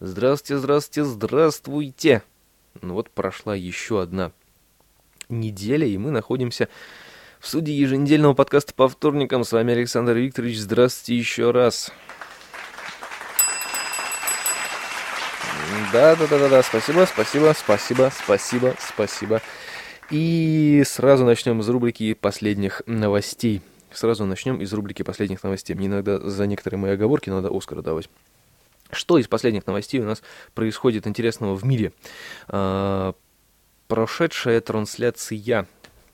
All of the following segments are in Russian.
Здравствуйте, здравствуйте, здравствуйте! Ну вот прошла еще одна неделя, и мы находимся в студии еженедельного подкаста по вторникам. С вами Александр Викторович. Здравствуйте еще раз. Да, да, да, да, да. Спасибо, спасибо, спасибо, спасибо, спасибо. И сразу начнем из рубрики последних новостей. Сразу начнем из рубрики последних новостей. Мне иногда за некоторые мои оговорки надо Оскара давать. Что из последних новостей у нас происходит интересного в мире? А, прошедшая трансляция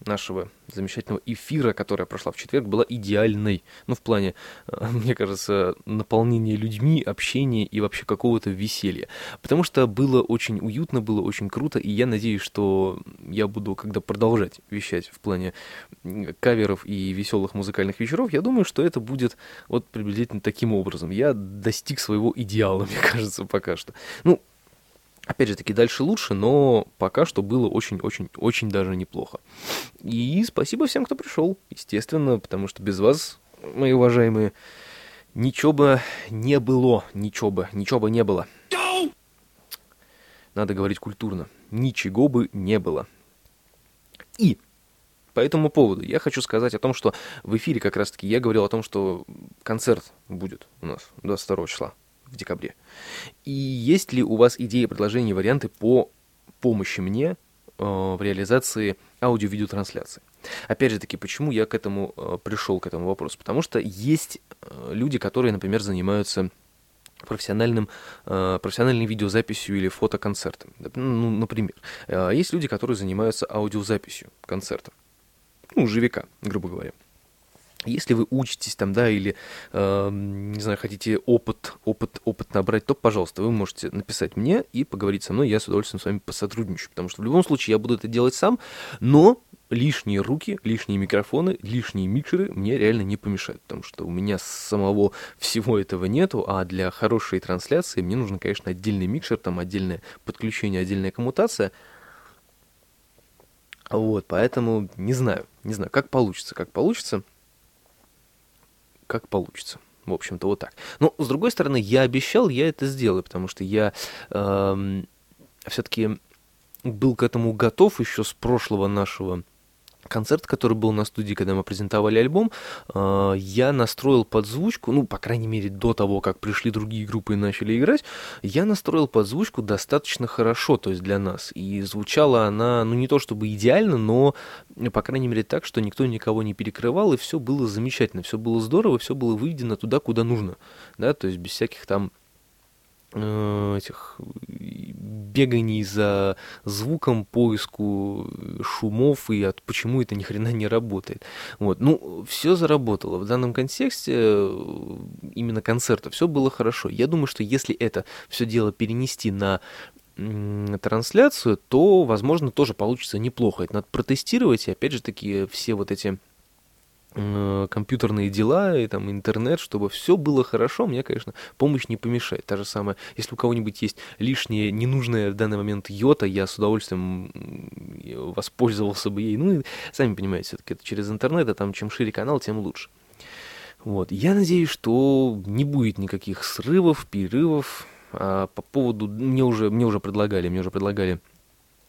нашего замечательного эфира, которая прошла в четверг, была идеальной. Ну, в плане, э, мне кажется, наполнения людьми, общения и вообще какого-то веселья. Потому что было очень уютно, было очень круто, и я надеюсь, что я буду, когда продолжать вещать в плане каверов и веселых музыкальных вечеров, я думаю, что это будет вот приблизительно таким образом. Я достиг своего идеала, мне кажется, пока что. Ну, Опять же таки, дальше лучше, но пока что было очень-очень-очень даже неплохо. И спасибо всем, кто пришел, естественно, потому что без вас, мои уважаемые, ничего бы не было, ничего бы, ничего бы не было. Надо говорить культурно. Ничего бы не было. И по этому поводу я хочу сказать о том, что в эфире как раз-таки я говорил о том, что концерт будет у нас 22 числа в декабре. И есть ли у вас идеи, предложения, варианты по помощи мне э, в реализации аудио-видеотрансляции? Опять же таки, почему я к этому э, пришел, к этому вопросу? Потому что есть э, люди, которые, например, занимаются профессиональным, профессиональной видеозаписью или фотоконцертом. Ну, например. Э, есть люди, которые занимаются аудиозаписью концертов. Ну, живика, грубо говоря. Если вы учитесь там, да, или, э, не знаю, хотите опыт, опыт, опыт набрать, то, пожалуйста, вы можете написать мне и поговорить со мной, я с удовольствием с вами посотрудничаю, потому что в любом случае я буду это делать сам, но лишние руки, лишние микрофоны, лишние микшеры мне реально не помешают, потому что у меня самого всего этого нету, а для хорошей трансляции мне нужен, конечно, отдельный микшер, там отдельное подключение, отдельная коммутация, вот, поэтому не знаю, не знаю, как получится, как получится – как получится. В общем-то, вот так. Но, с другой стороны, я обещал, я это сделаю, потому что я э, эм, все-таки был к этому готов еще с прошлого нашего концерт, который был на студии, когда мы презентовали альбом, э, я настроил подзвучку, ну, по крайней мере, до того, как пришли другие группы и начали играть, я настроил подзвучку достаточно хорошо, то есть для нас. И звучала она, ну, не то чтобы идеально, но, по крайней мере, так, что никто никого не перекрывал, и все было замечательно, все было здорово, все было выведено туда, куда нужно, да, то есть без всяких там Э, этих беганий за звуком, поиску шумов и от почему это ни хрена не работает. Вот. Ну, все заработало. В данном контексте э, именно концерта все было хорошо. Я думаю, что если это все дело перенести на трансляцию, то, возможно, тоже получится неплохо. Это надо протестировать, и опять же таки все вот эти Э, компьютерные дела и там интернет, чтобы все было хорошо, мне, конечно, помощь не помешает. Та же самая, если у кого-нибудь есть лишнее, ненужное в данный момент йота, я с удовольствием воспользовался бы ей. Ну, и, сами понимаете, все-таки это через интернет, а там чем шире канал, тем лучше. Вот. Я надеюсь, что не будет никаких срывов, перерывов. А по поводу... Мне уже, мне уже предлагали, мне уже предлагали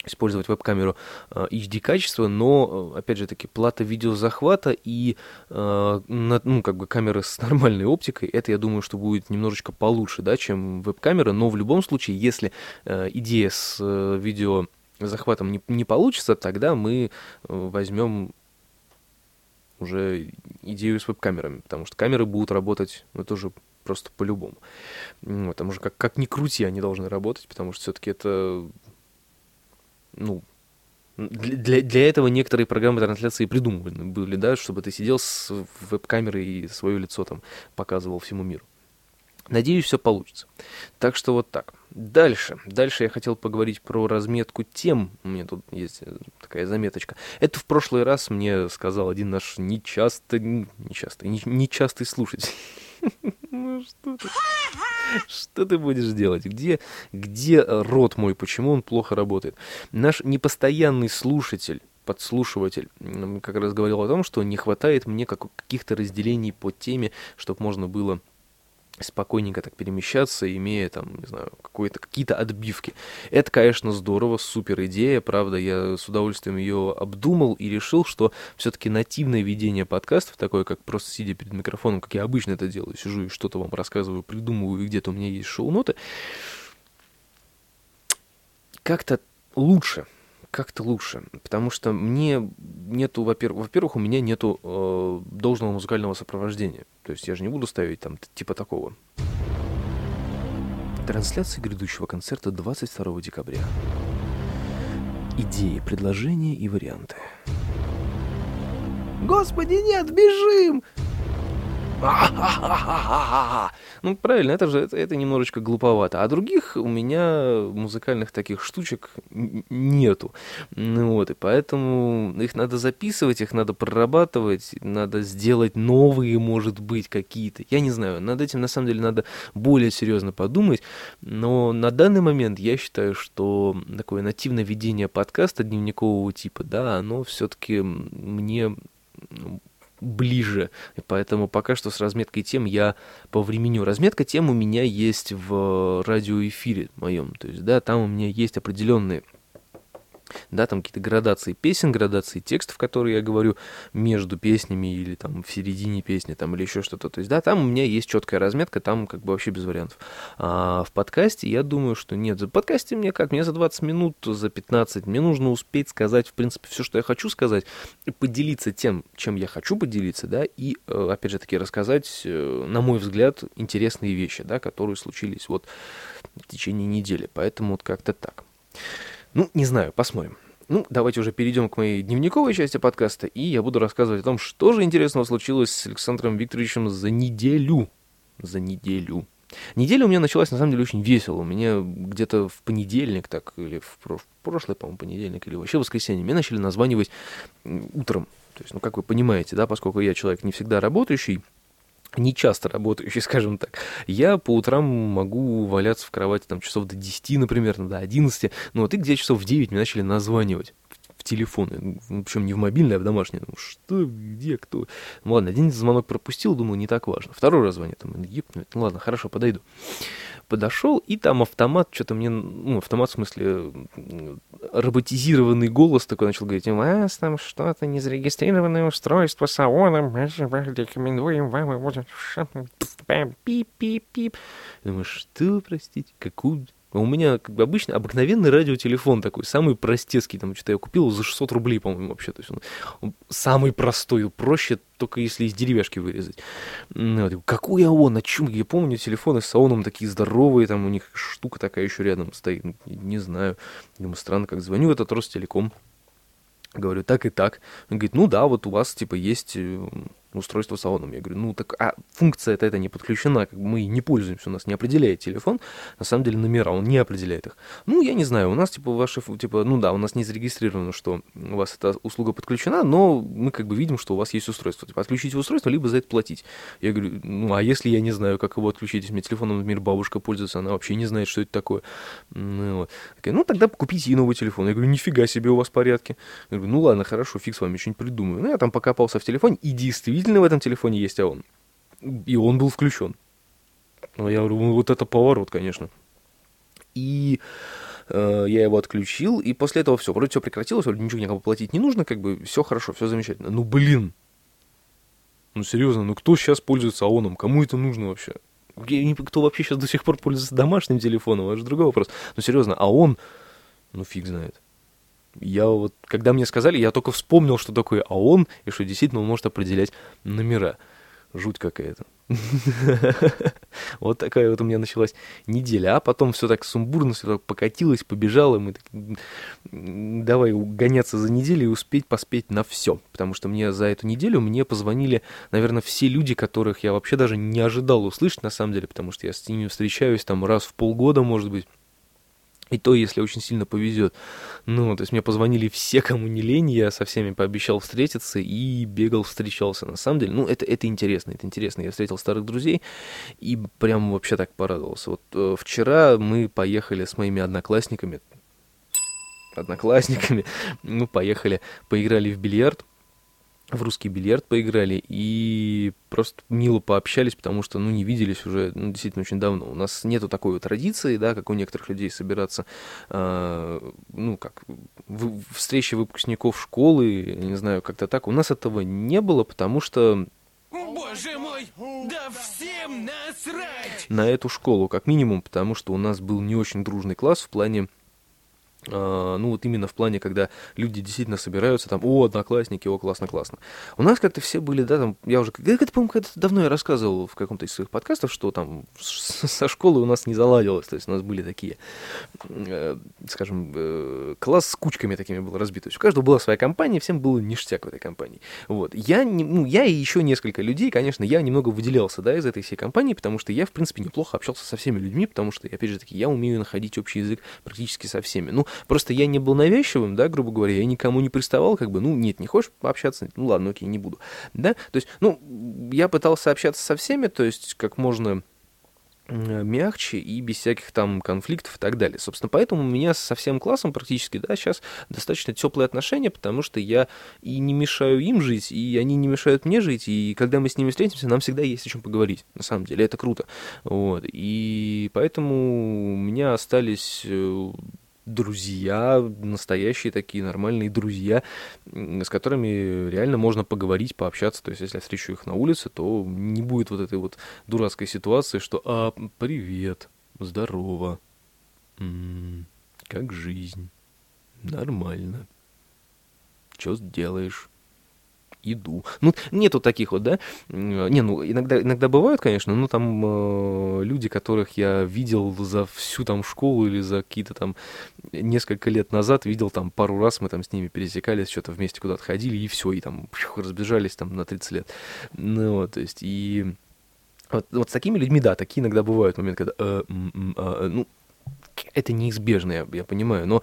использовать веб-камеру э, HD качества, но, э, опять же таки, плата видеозахвата и, э, ну, как бы камеры с нормальной оптикой, это, я думаю, что будет немножечко получше, да, чем веб-камера, но в любом случае, если идея с видеозахватом не, не получится, тогда мы возьмем уже идею с веб-камерами, потому что камеры будут работать, ну, тоже просто по-любому. Потому что как, как ни крути, они должны работать, потому что все-таки это ну, для, для этого некоторые программы трансляции придуманы были, да, чтобы ты сидел с веб-камерой и свое лицо там показывал всему миру. Надеюсь, все получится. Так что вот так. Дальше. Дальше я хотел поговорить про разметку тем. У меня тут есть э, такая заметочка. Это в прошлый раз мне сказал один наш нечасто, нечасто, нечастый слушатель. Ну что ты? Что ты будешь делать? Где, где рот мой? Почему он плохо работает? Наш непостоянный слушатель подслушиватель как раз говорил о том, что не хватает мне каких-то разделений по теме, чтобы можно было спокойненько так перемещаться, имея там, не знаю, какие-то отбивки. Это, конечно, здорово, супер идея, правда, я с удовольствием ее обдумал и решил, что все-таки нативное ведение подкастов, такое, как просто сидя перед микрофоном, как я обычно это делаю, сижу и что-то вам рассказываю, придумываю, и где-то у меня есть шоу-ноты, как-то лучше, как-то лучше, потому что мне нету, во-первых, во-первых, у меня нету э, должного музыкального сопровождения. То есть я же не буду ставить там типа такого. Трансляция грядущего концерта 22 декабря. Идеи, предложения и варианты. Господи, нет, бежим! Ну, правильно, это же это, это немножечко глуповато. А других у меня музыкальных таких штучек нету. Ну, вот, и поэтому их надо записывать, их надо прорабатывать, надо сделать новые, может быть, какие-то. Я не знаю, над этим на самом деле надо более серьезно подумать. Но на данный момент я считаю, что такое нативное ведение подкаста дневникового типа, да, оно все-таки мне ближе. И поэтому пока что с разметкой тем я по времени. Разметка тем у меня есть в радиоэфире моем. То есть, да, там у меня есть определенные да, там какие-то градации песен, градации текстов, которые я говорю между песнями или там в середине песни, там или еще что-то. То есть, да, там у меня есть четкая разметка, там как бы вообще без вариантов. А в подкасте я думаю, что нет. В подкасте мне как? Мне за 20 минут, за 15, мне нужно успеть сказать, в принципе, все, что я хочу сказать, поделиться тем, чем я хочу поделиться, да, и, э, опять же таки, рассказать, э, на мой взгляд, интересные вещи, да, которые случились вот в течение недели. Поэтому вот как-то так. Ну, не знаю, посмотрим. Ну, давайте уже перейдем к моей дневниковой части подкаста, и я буду рассказывать о том, что же интересного случилось с Александром Викторовичем за неделю. За неделю. Неделя у меня началась, на самом деле, очень весело. У меня где-то в понедельник, так, или в, прошлый, по-моему, понедельник, или вообще воскресенье, меня начали названивать утром. То есть, ну, как вы понимаете, да, поскольку я человек не всегда работающий, не часто работающий, скажем так, я по утрам могу валяться в кровати там часов до 10, например, до 11, ну вот и где часов в 9 мне начали названивать. В телефоны, причем не в мобильный, а в домашний. Думаю, что, где, кто? Ну ладно, один звонок пропустил, думаю, не так важно. Второй раз звонит, там, ну ладно, хорошо, подойду подошел, и там автомат, что-то мне, ну, автомат в смысле роботизированный голос такой начал говорить, у вас там что-то незарегистрированное устройство с мы рекомендуем вам его... Пип-пип-пип. Думаю, что, простите, какую у меня как бы обычно обыкновенный радиотелефон такой, самый простецкий, там что-то я купил за 600 рублей, по-моему, вообще. То есть он, он самый простой, проще только если из деревяшки вырезать. Ну, вот, какой ООН, на чем? Я помню, телефоны с ООНом такие здоровые, там у них штука такая еще рядом стоит, не знаю. Думаю, странно, как звоню этот Ростелеком. Говорю, так и так. Он говорит, ну да, вот у вас, типа, есть э, устройство с ООНом. Я говорю, ну так, а функция-то это не подключена, как бы мы не пользуемся, у нас не определяет телефон, на самом деле номера, он не определяет их. Ну, я не знаю, у нас, типа, ваши, типа, ну да, у нас не зарегистрировано, что у вас эта услуга подключена, но мы как бы видим, что у вас есть устройство. Типа, отключите устройство, либо за это платить. Я говорю, ну, а если я не знаю, как его отключить, если мне телефоном, например, бабушка пользуется, она вообще не знает, что это такое. Ну, вот. Ну тогда купите ей новый телефон. Я говорю, нифига себе, у вас порядки. Я говорю, ну ладно, хорошо, фиг с вами, что-нибудь придумаю. Ну, я там покопался в телефоне, и действительно действительно в этом телефоне есть АОН. И он был включен. Ну, я говорю, вот это поворот, конечно. И э, я его отключил, и после этого все, вроде все прекратилось, вроде ничего никому платить не нужно, как бы все хорошо, все замечательно. Ну, блин, ну, серьезно, ну кто сейчас пользуется АОНом? Кому это нужно вообще? Кто вообще сейчас до сих пор пользуется домашним телефоном? Это же другой вопрос. Ну, серьезно, а он, ну, фиг знает. Я вот, когда мне сказали, я только вспомнил, что такое АОН, и что действительно он может определять номера. Жуть какая-то. Вот такая вот у меня началась неделя. А потом все так сумбурно, все так покатилось, побежало. Мы так, давай гоняться за неделю и успеть поспеть на все. Потому что мне за эту неделю мне позвонили, наверное, все люди, которых я вообще даже не ожидал услышать, на самом деле, потому что я с ними встречаюсь там раз в полгода, может быть. И то, если очень сильно повезет. Ну, то есть мне позвонили все, кому не лень, я со всеми пообещал встретиться и бегал, встречался. На самом деле, ну, это, это интересно, это интересно. Я встретил старых друзей и прям вообще так порадовался. Вот э, вчера мы поехали с моими одноклассниками, одноклассниками, ну, поехали, поиграли в бильярд. В русский бильярд поиграли и просто мило пообщались, потому что, ну, не виделись уже, ну, действительно, очень давно. У нас нету такой вот традиции, да, как у некоторых людей собираться, э, ну, как в, встречи выпускников школы, не знаю, как-то так. У нас этого не было, потому что Боже мой, да всем насрать! На эту школу, как минимум, потому что у нас был не очень дружный класс в плане ну вот именно в плане, когда люди действительно собираются, там, о, одноклассники, о, классно, классно. У нас как-то все были, да, там, я уже, это, по-моему, когда давно я рассказывал в каком-то из своих подкастов, что там со школы у нас не заладилось, то есть у нас были такие, э, скажем, э, класс с кучками такими был разбит, то есть у каждого была своя компания, всем было ништяк в этой компании. Вот, я, не, ну, я и еще несколько людей, конечно, я немного выделялся, да, из этой всей компании, потому что я, в принципе, неплохо общался со всеми людьми, потому что, опять же таки, я умею находить общий язык практически со всеми. Ну, Просто я не был навязчивым, да, грубо говоря, я никому не приставал, как бы, ну, нет, не хочешь пообщаться, ну, ладно, окей, не буду, да, то есть, ну, я пытался общаться со всеми, то есть, как можно мягче и без всяких там конфликтов и так далее. Собственно, поэтому у меня со всем классом практически, да, сейчас достаточно теплые отношения, потому что я и не мешаю им жить, и они не мешают мне жить, и когда мы с ними встретимся, нам всегда есть о чем поговорить, на самом деле, это круто. Вот, и поэтому у меня остались э, друзья, настоящие такие нормальные друзья, с которыми реально можно поговорить, пообщаться. То есть, если я встречу их на улице, то не будет вот этой вот дурацкой ситуации, что «А, привет, здорово, как жизнь, нормально, что делаешь?» Иду. Ну, нету таких вот, да? Не, ну, иногда, иногда бывают, конечно, но там э, люди, которых я видел за всю там школу или за какие-то там несколько лет назад, видел там пару раз, мы там с ними пересекались, что-то вместе куда-то ходили, и все, и там пью, разбежались там на 30 лет. Ну, вот, то есть, и... Вот, вот с такими людьми, да, такие иногда бывают моменты, когда, э, э, э, ну, это неизбежно, я, я понимаю, но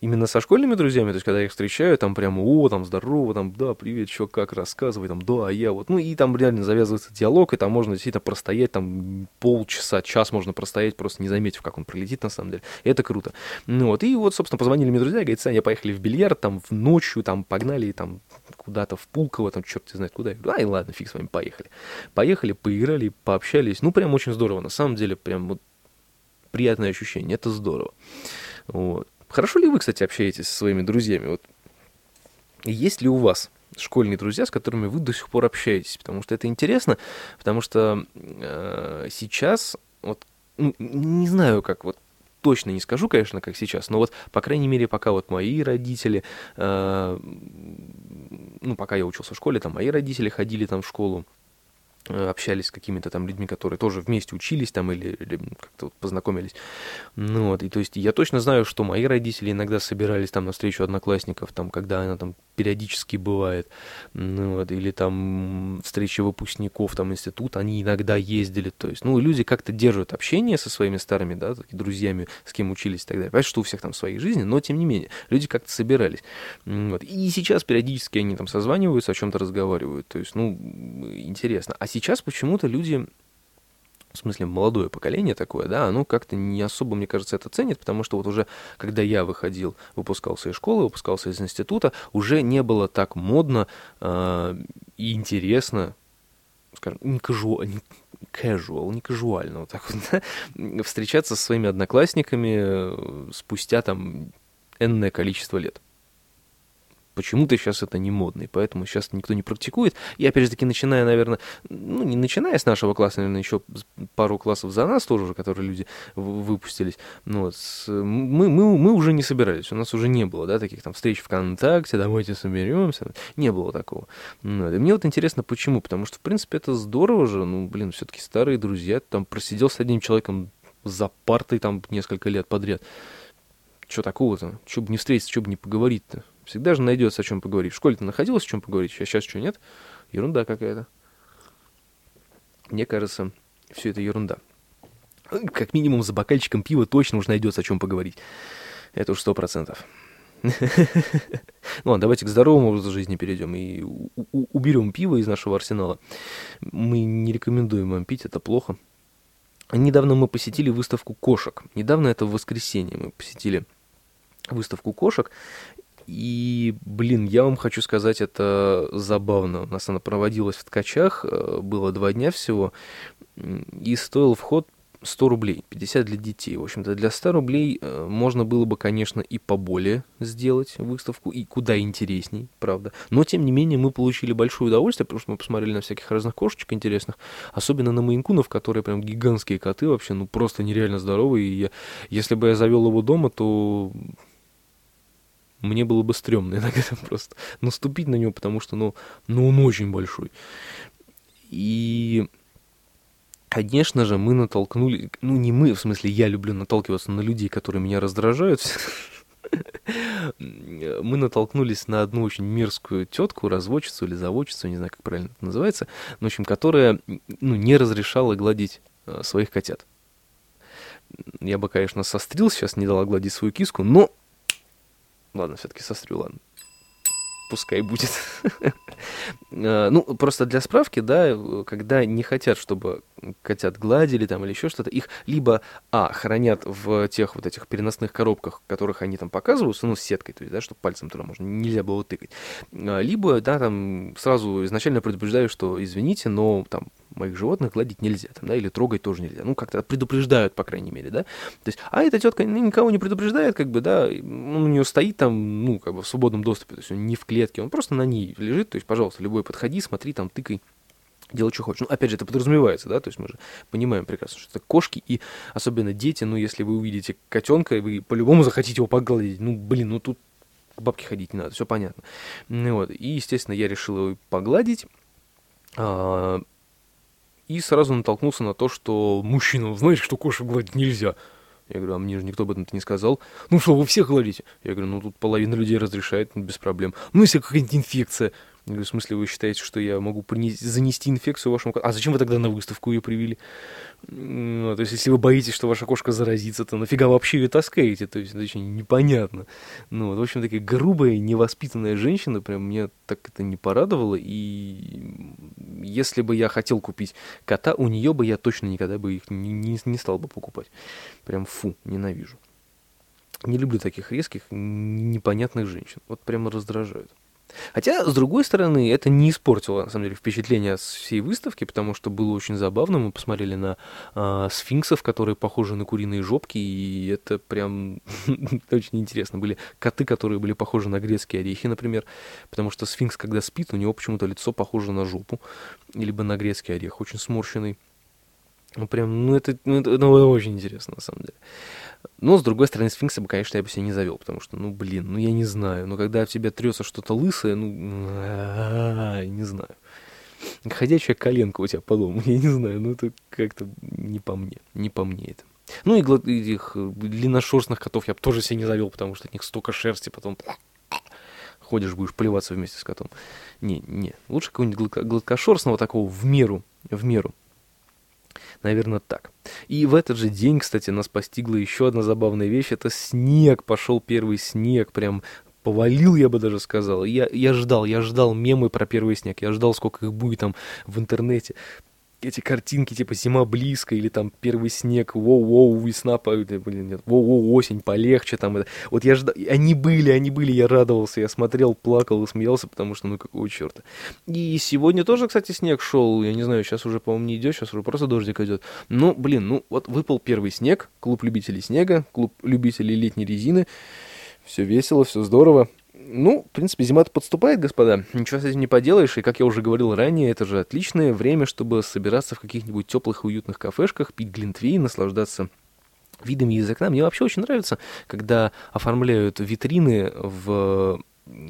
именно со школьными друзьями, то есть, когда я их встречаю, там прямо, о, там, здорово, там, да, привет, чё, как, рассказывай, там, да, а я вот, ну, и там реально завязывается диалог, и там можно действительно простоять, там, полчаса, час можно простоять, просто не заметив, как он пролетит, на самом деле, и это круто. Ну, вот, и вот, собственно, позвонили мне друзья, говорят, Саня, поехали в бильярд, там, в ночью, там, погнали, там, куда-то в Пулково, там, черт знает куда, я говорю, ай, ладно, фиг с вами, поехали. Поехали, поиграли, пообщались, ну, прям очень здорово, на самом деле, прям вот приятное ощущение, это здорово. Вот. Хорошо ли вы, кстати, общаетесь со своими друзьями? Вот есть ли у вас школьные друзья, с которыми вы до сих пор общаетесь? Потому что это интересно, потому что э, сейчас, вот, ну, не знаю, как вот точно не скажу, конечно, как сейчас, но вот, по крайней мере, пока вот мои родители, э, ну, пока я учился в школе, там мои родители ходили там в школу, общались с какими-то там людьми, которые тоже вместе учились там или, или как-то вот познакомились. Ну вот, и то есть я точно знаю, что мои родители иногда собирались там на встречу одноклассников, там, когда она там периодически бывает, ну вот, или там встречи выпускников там института, они иногда ездили, то есть, ну, люди как-то держат общение со своими старыми, да, друзьями, с кем учились и так далее. Понятно, что у всех там свои жизни, но тем не менее, люди как-то собирались. Вот. И сейчас периодически они там созваниваются, о чем-то разговаривают, то есть, ну, интересно. А сейчас почему-то люди в смысле молодое поколение такое, да, оно как-то не особо, мне кажется, это ценит, потому что вот уже, когда я выходил, выпускался из школы, выпускался из института, уже не было так модно э, и интересно, скажем, не casual, не casual, не казуально, вот так вот, да, встречаться со своими одноклассниками э, спустя там энное количество лет. Почему-то сейчас это не модно, и поэтому сейчас никто не практикует. И опять же таки, начиная, наверное, ну, не начиная с нашего класса, наверное, еще пару классов за нас тоже, которые люди выпустились, ну, вот, мы, мы, мы уже не собирались, у нас уже не было, да, таких там встреч ВКонтакте, давайте соберемся, не было такого. Ну, и мне вот интересно, почему, потому что, в принципе, это здорово же, ну, блин, все-таки старые друзья, там просидел с одним человеком за партой там несколько лет подряд. Что такого-то? Что бы не встретиться, что бы не поговорить-то? Всегда же найдется о чем поговорить. В школе-то находилось о чем поговорить, а сейчас что нет? Ерунда какая-то. Мне кажется, все это ерунда. Как минимум за бокальчиком пива точно уж найдется о чем поговорить. Это уж сто процентов. Ну ладно, давайте к здоровому образу жизни перейдем и уберем пиво из нашего арсенала. Мы не рекомендуем вам пить, это плохо. Недавно мы посетили выставку кошек. Недавно это в воскресенье мы посетили выставку кошек. И, блин, я вам хочу сказать, это забавно. У нас она проводилась в ткачах, э, было два дня всего, и стоил вход 100 рублей, 50 для детей. В общем-то, для 100 рублей э, можно было бы, конечно, и поболее сделать выставку, и куда интересней, правда. Но, тем не менее, мы получили большое удовольствие, потому что мы посмотрели на всяких разных кошечек интересных, особенно на мейнкунов, которые прям гигантские коты вообще, ну, просто нереально здоровые. И я, если бы я завел его дома, то мне было бы стрёмно иногда просто наступить на него, потому что, ну, ну он очень большой. И Конечно же, мы натолкнули, ну не мы, в смысле я люблю наталкиваться на людей, которые меня раздражают. Мы натолкнулись на одну очень мерзкую тетку, разводчицу или заводчицу, не знаю, как правильно это называется, в общем, которая ну, не разрешала гладить э, своих котят. Я бы, конечно, сострил сейчас, не дала гладить свою киску, но... Ладно, все-таки сострю, ладно пускай будет. А, ну, просто для справки, да, когда не хотят, чтобы котят гладили там или еще что-то, их либо, а, хранят в тех вот этих переносных коробках, которых они там показываются, ну, с сеткой, то есть, да, чтобы пальцем туда можно, нельзя было тыкать, а, либо, да, там сразу изначально предупреждаю, что, извините, но там моих животных гладить нельзя, там, да, или трогать тоже нельзя. Ну, как-то предупреждают, по крайней мере, да. То есть, а эта тетка никого не предупреждает, как бы, да, он у нее стоит там, ну, как бы в свободном доступе, то есть он не в клетке, он просто на ней лежит, то есть, пожалуйста, любой подходи, смотри, там, тыкай, делай, что хочешь. Ну, опять же, это подразумевается, да, то есть мы же понимаем прекрасно, что это кошки, и особенно дети, ну, если вы увидите котенка, и вы по-любому захотите его погладить, ну, блин, ну, тут к бабке ходить не надо, все понятно. Ну, вот, и, естественно, я решил его погладить, а, и сразу натолкнулся на то, что мужчина, знаете, что кошек гладить нельзя. Я говорю, а мне же никто об этом не сказал. Ну что, вы всех гладите? Я говорю, ну тут половина людей разрешает, без проблем. Ну если какая-нибудь инфекция. Я говорю, в смысле, вы считаете, что я могу принести, занести инфекцию вашему коту? А зачем вы тогда на выставку ее привели? Ну, то есть, если вы боитесь, что ваша кошка заразится, то нафига вообще ее таскаете? То есть, очень непонятно. Ну, вот, в общем, такая грубая, невоспитанная женщина, прям меня так это не порадовало. И если бы я хотел купить кота, у нее бы я точно никогда бы их не, не, не стал бы покупать. Прям фу, ненавижу. Не люблю таких резких, непонятных женщин. Вот прямо раздражают. Хотя, с другой стороны, это не испортило, на самом деле, впечатление от всей выставки, потому что было очень забавно. Мы посмотрели на э, сфинксов, которые похожи на куриные жопки, и это прям очень интересно. Были коты, которые были похожи на грецкие орехи, например, потому что сфинкс, когда спит, у него почему-то лицо похоже на жопу, либо на грецкий орех, очень сморщенный. Ну, прям, ну, это, ну, это, ну, очень интересно, на самом деле. Но, с другой стороны, сфинкса бы, конечно, я бы себе не завел, потому что, ну, блин, ну, я не знаю. Но когда в тебя трется что-то лысое, ну, не знаю. Ходячая коленка у тебя по дому, я не знаю, ну, это как-то не по мне, не по мне это. Ну, и этих длинношерстных котов я бы тоже себе не завел, потому что от них столько шерсти, потом ходишь, будешь плеваться вместе с котом. Не, не, лучше какого-нибудь гладкошерстного такого в меру, в меру. Наверное, так. И в этот же день, кстати, нас постигла еще одна забавная вещь. Это снег. Пошел первый снег. Прям повалил, я бы даже сказал. Я, я ждал, я ждал мемы про первый снег. Я ждал, сколько их будет там в интернете эти картинки, типа «Зима близко» или там «Первый снег», «Воу-воу, весна», блин, нет, «Воу-воу, осень, полегче», там, это. вот я ждал, они были, они были, я радовался, я смотрел, плакал и смеялся, потому что, ну, какого черта. И сегодня тоже, кстати, снег шел, я не знаю, сейчас уже, по-моему, не идет, сейчас уже просто дождик идет. Ну, блин, ну, вот выпал первый снег, клуб любителей снега, клуб любителей летней резины, все весело, все здорово. Ну, в принципе, зима-то подступает, господа. Ничего с этим не поделаешь. И, как я уже говорил ранее, это же отличное время, чтобы собираться в каких-нибудь теплых и уютных кафешках, пить глинтвей, наслаждаться видами из окна. Мне вообще очень нравится, когда оформляют витрины в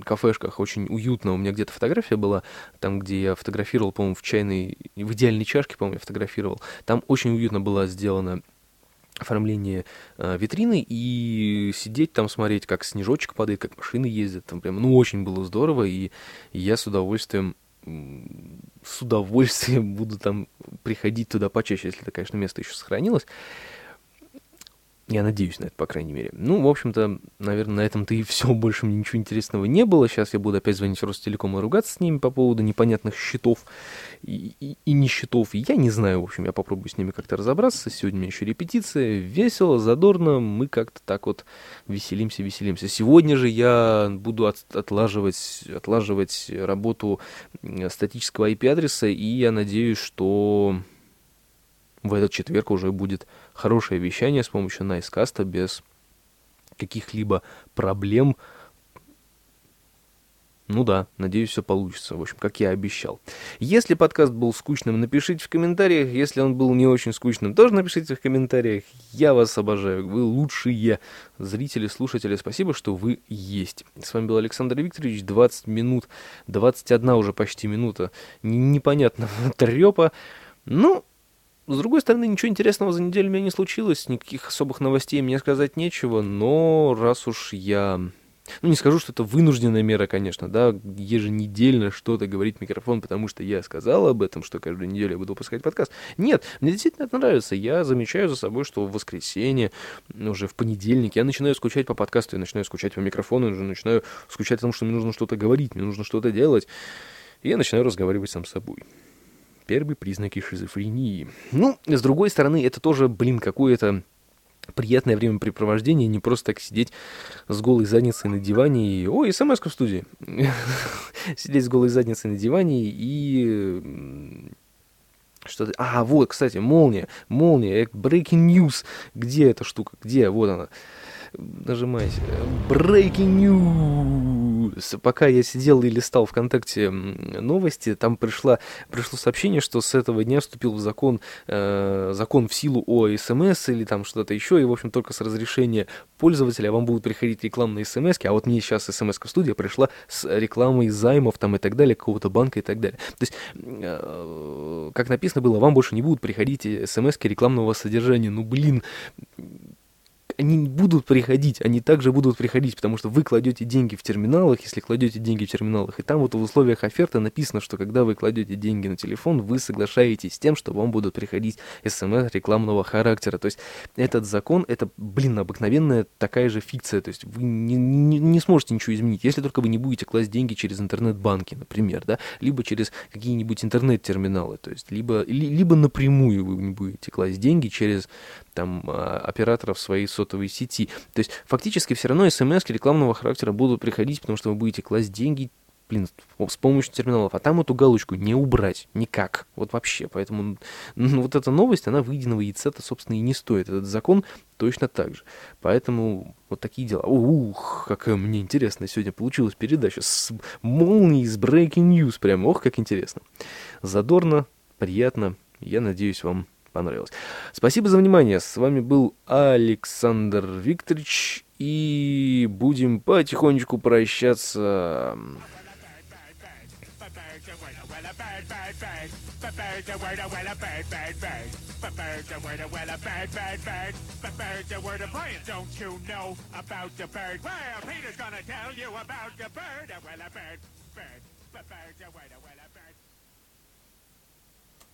кафешках очень уютно. У меня где-то фотография была, там, где я фотографировал, по-моему, в чайной, в идеальной чашке, по-моему, я фотографировал. Там очень уютно была сделана оформление э, витрины и сидеть там смотреть, как снежочек падает, как машины ездят, там прям, ну, очень было здорово, и, и я с удовольствием с удовольствием буду там приходить туда почаще, если это, конечно, место еще сохранилось. Я надеюсь на это, по крайней мере. Ну, в общем-то, наверное, на этом-то и все. Больше мне ничего интересного не было. Сейчас я буду опять звонить Ростелеком и ругаться с ними по поводу непонятных счетов и, и, и не счетов. Я не знаю, в общем, я попробую с ними как-то разобраться. Сегодня у меня еще репетиция. Весело, задорно. Мы как-то так вот веселимся, веселимся. Сегодня же я буду от, отлаживать, отлаживать работу статического IP-адреса, и я надеюсь, что в этот четверг уже будет хорошее вещание с помощью Найскаста без каких-либо проблем. Ну да, надеюсь, все получится. В общем, как я обещал. Если подкаст был скучным, напишите в комментариях. Если он был не очень скучным, тоже напишите в комментариях. Я вас обожаю. Вы лучшие зрители, слушатели. Спасибо, что вы есть. С вами был Александр Викторович. 20 минут, 21 уже почти минута. Непонятно трепа. Ну, с другой стороны, ничего интересного за неделю у меня не случилось, никаких особых новостей мне сказать нечего, но раз уж я... Ну, не скажу, что это вынужденная мера, конечно, да, еженедельно что-то говорить в микрофон, потому что я сказал об этом, что каждую неделю я буду выпускать подкаст. Нет, мне действительно это нравится. Я замечаю за собой, что в воскресенье, уже в понедельник, я начинаю скучать по подкасту, я начинаю скучать по микрофону, уже начинаю скучать о том, что мне нужно что-то говорить, мне нужно что-то делать. И я начинаю разговаривать сам с собой первые признаки шизофрении. Ну, с другой стороны, это тоже, блин, какое-то приятное времяпрепровождение, не просто так сидеть с голой задницей на диване и... Ой, смс в студии! сидеть с голой задницей на диване и... Что-то... А, вот, кстати, молния, молния, breaking news. Где эта штука? Где? Вот она. Нажимайте. Breaking news! Пока я сидел и листал ВКонтакте новости, там пришла, пришло сообщение, что с этого дня вступил в закон, э, закон в силу о СМС или там что-то еще, и, в общем, только с разрешения пользователя вам будут приходить рекламные смс а вот мне сейчас смс в студия пришла с рекламой займов там и так далее, какого-то банка и так далее. То есть, э, как написано было, вам больше не будут приходить смс рекламного содержания. Ну, блин, они будут приходить, они также будут приходить, потому что вы кладете деньги в терминалах, если кладете деньги в терминалах, и там вот в условиях оферты написано, что когда вы кладете деньги на телефон, вы соглашаетесь с тем, что вам будут приходить смс рекламного характера. То есть этот закон, это, блин, обыкновенная такая же фикция, то есть вы не, не, не сможете ничего изменить, если только вы не будете класть деньги через интернет-банки, например, да, либо через какие-нибудь интернет-терминалы, то есть либо, ли, либо напрямую вы не будете класть деньги через там а, операторов своей сотовой сети. То есть фактически все равно смс рекламного характера будут приходить, потому что вы будете класть деньги блин, с помощью терминалов, а там эту галочку не убрать никак, вот вообще, поэтому ну, вот эта новость, она выеденного яйца-то, собственно, и не стоит, этот закон точно так же, поэтому вот такие дела. Ух, какая мне интересная сегодня получилась передача с молнией, с breaking news, прям, ох, как интересно. Задорно, приятно, я надеюсь, вам понравилось. Спасибо за внимание. С вами был Александр Викторович. И будем потихонечку прощаться. Don't you know about the bird? Well, Peter's gonna tell you about the bird. Well, a bird, bird, bird, bird,